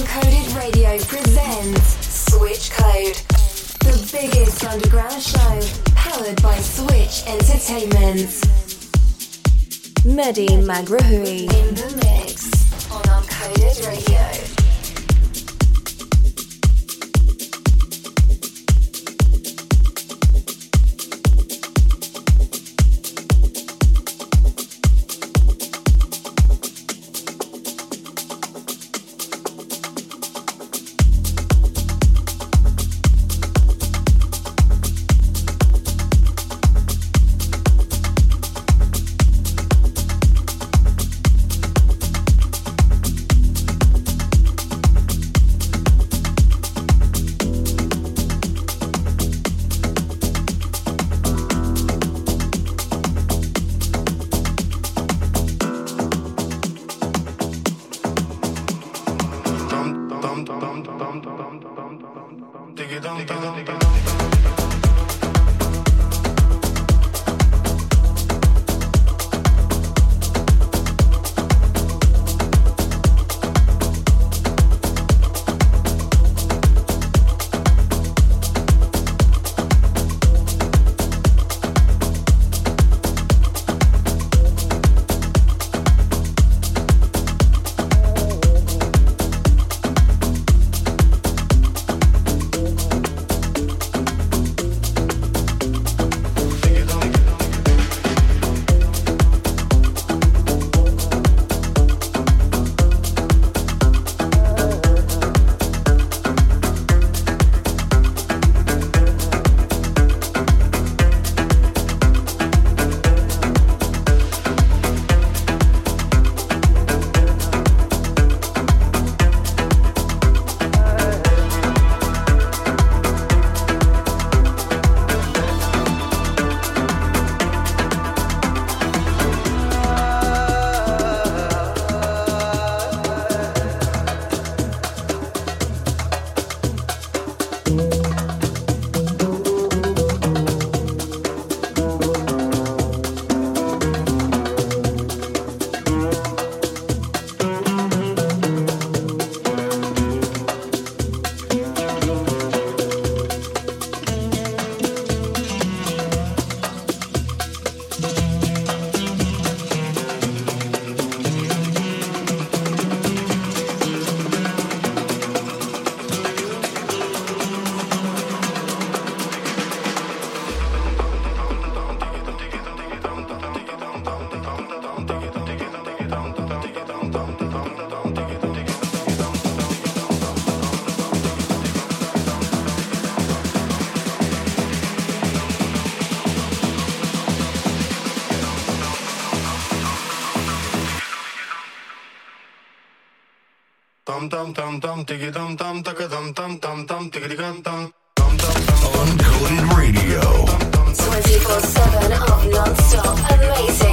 Uncoded Radio presents Switch Code, the biggest underground show powered by Switch Entertainment. Mehdi Maghraoui in the mix on Uncoded Radio. Dum dum dum diggy dum dum dum dum dum dum dum diggity dum dum. Uncoded Radio. 24 7 of non stop amazing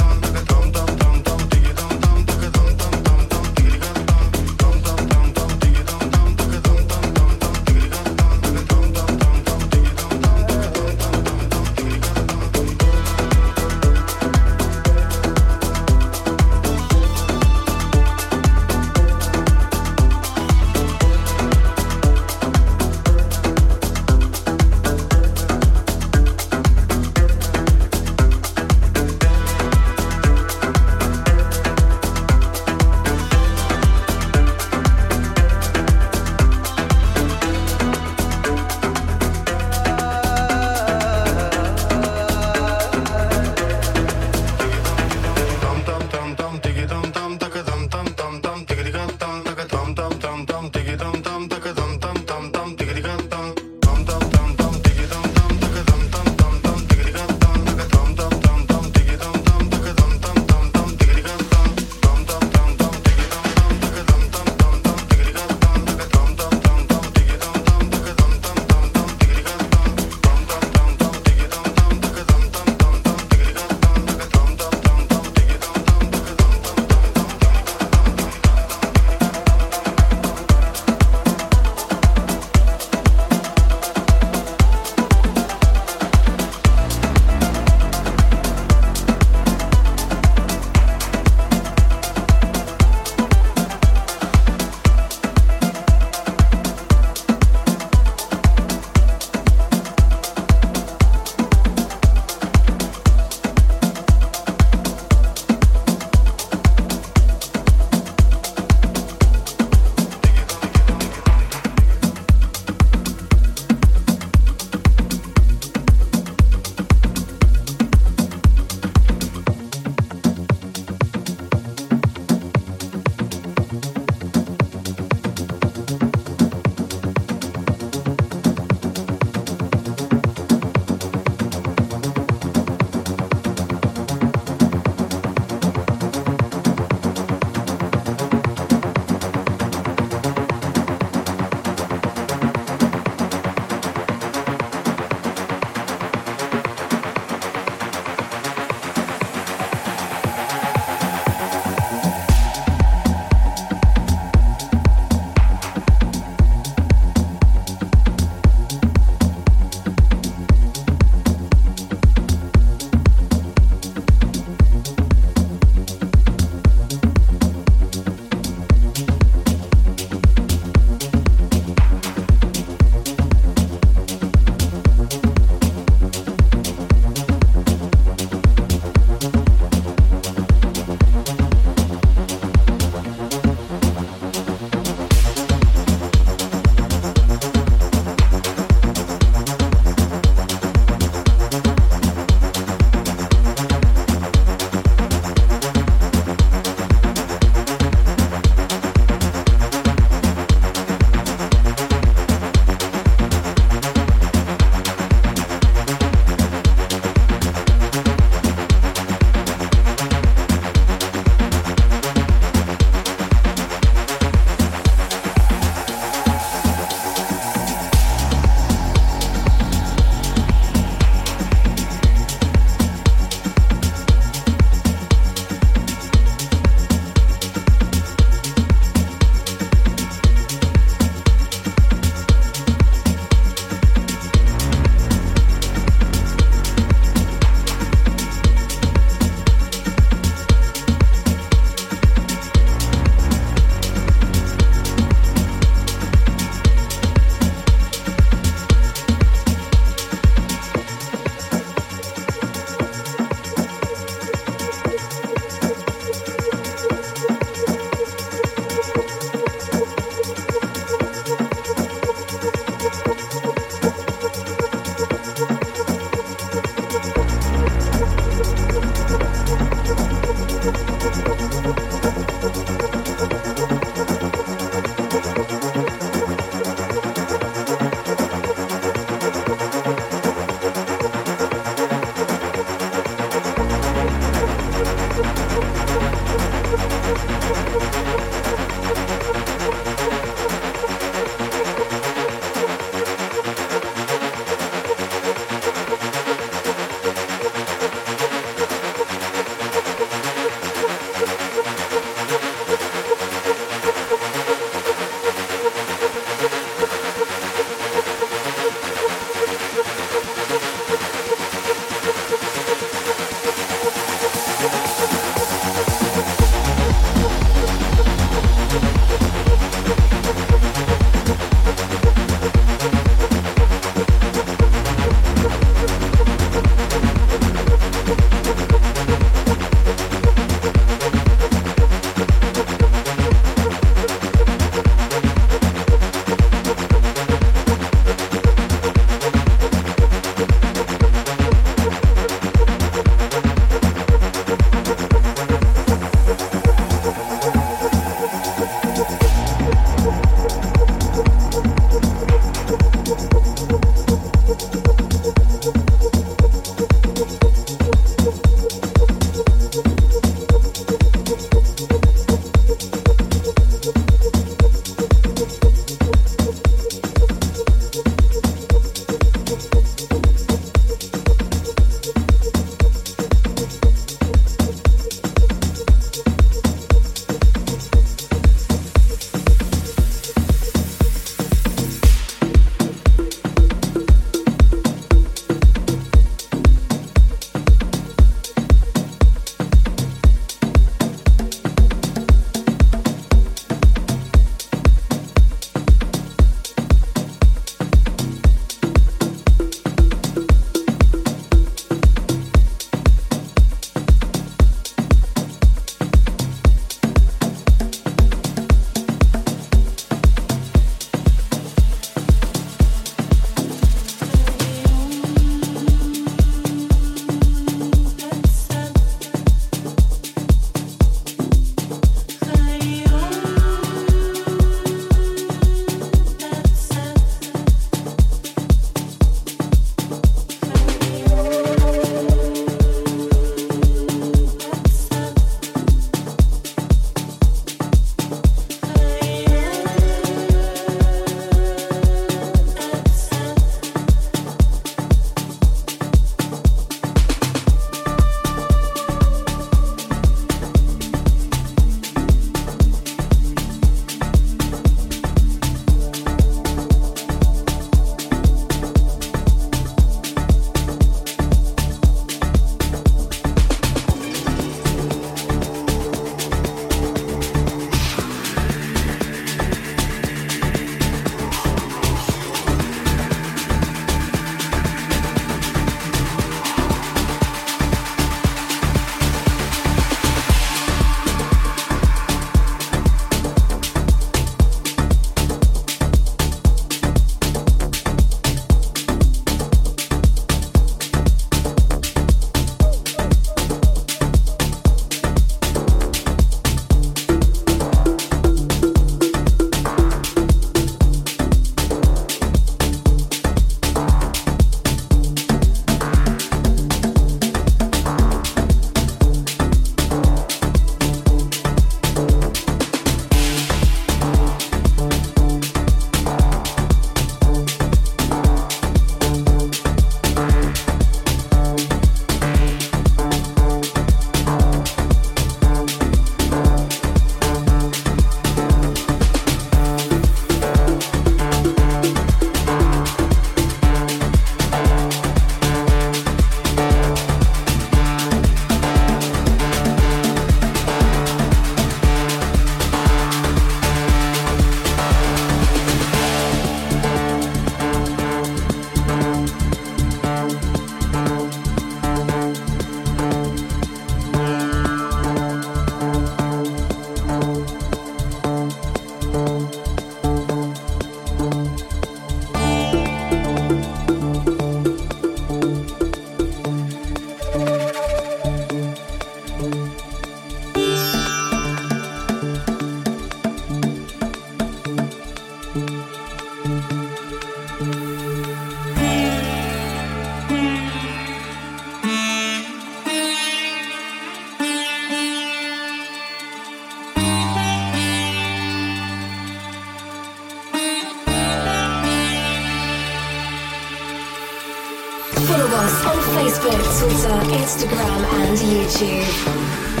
us on Facebook, Twitter, Instagram, and YouTube.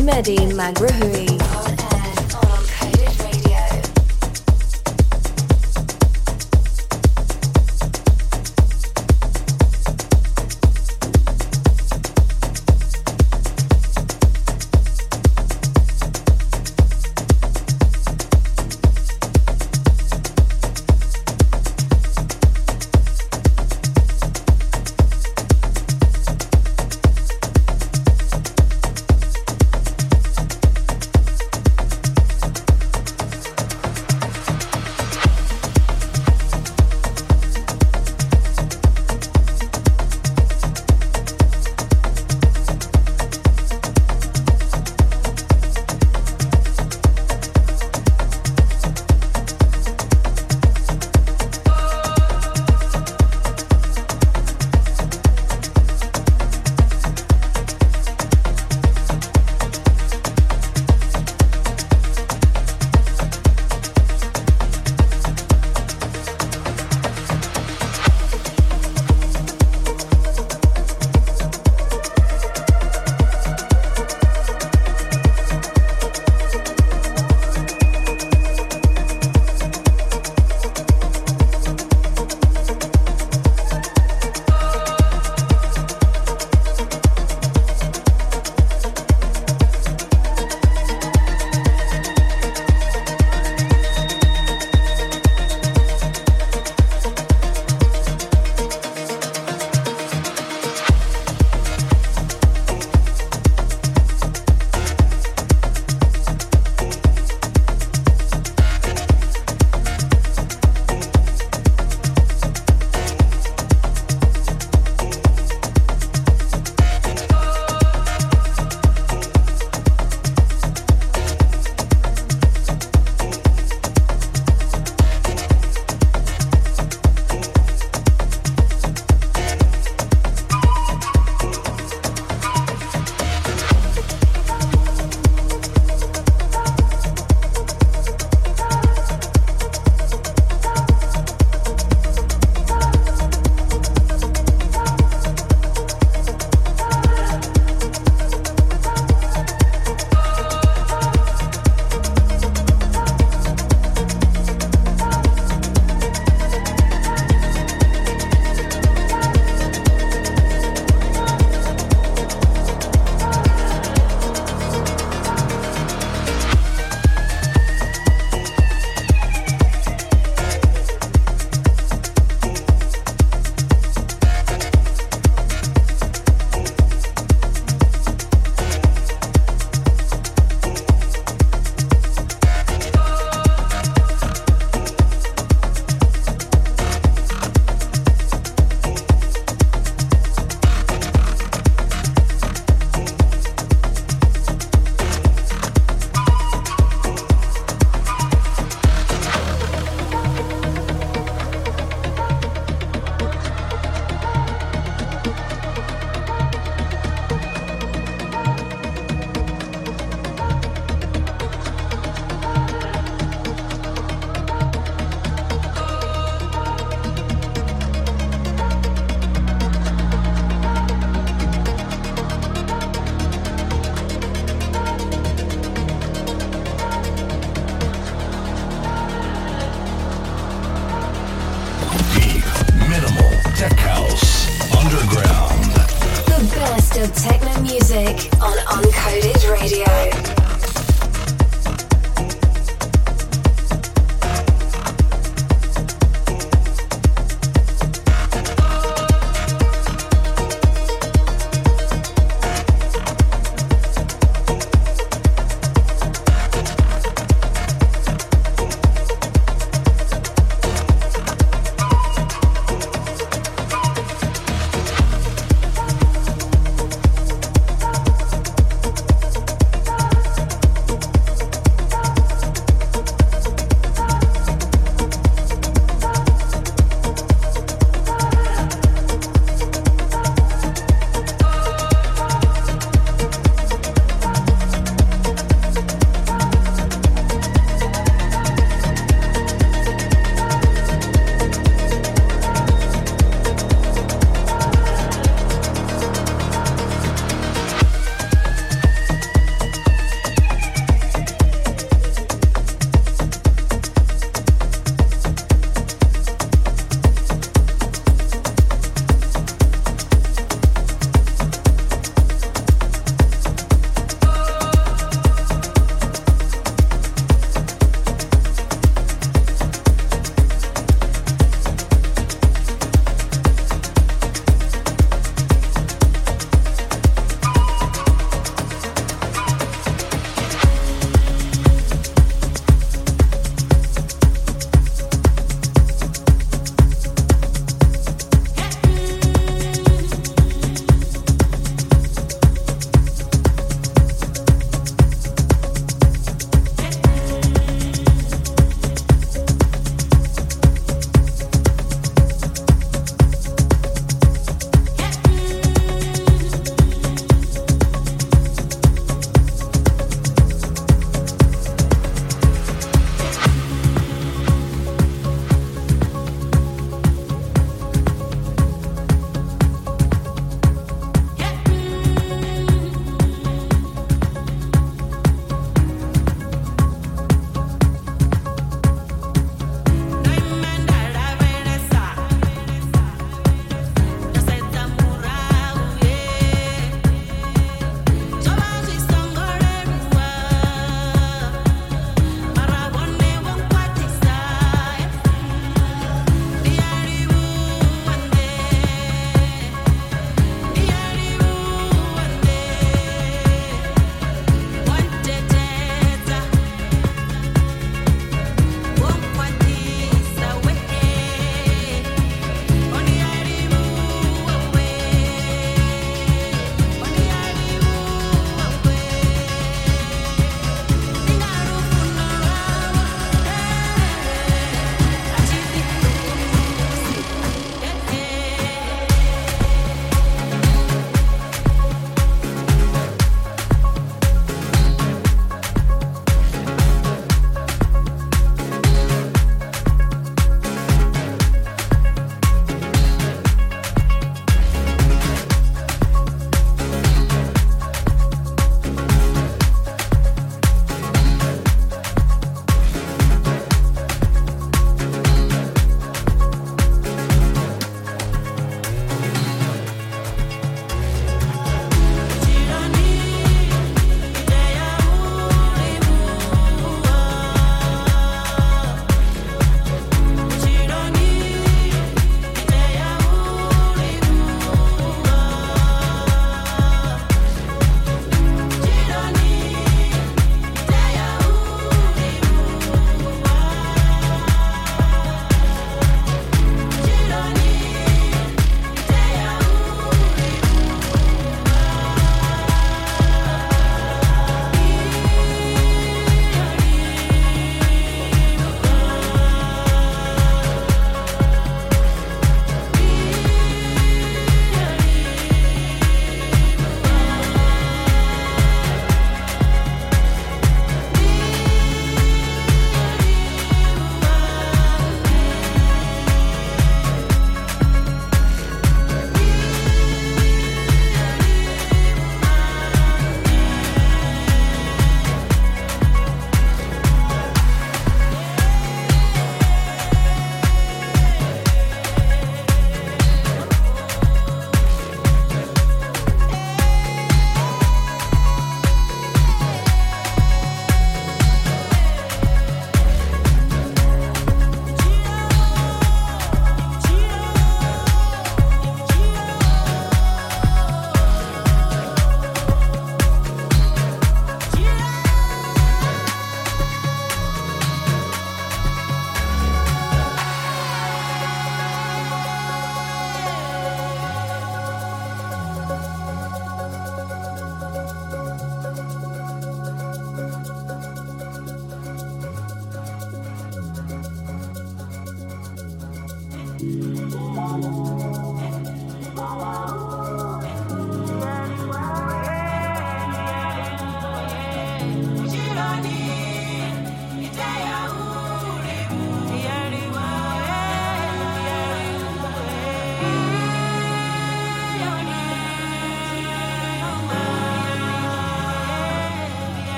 Maghraoui. of techno music on Uncoded Radio.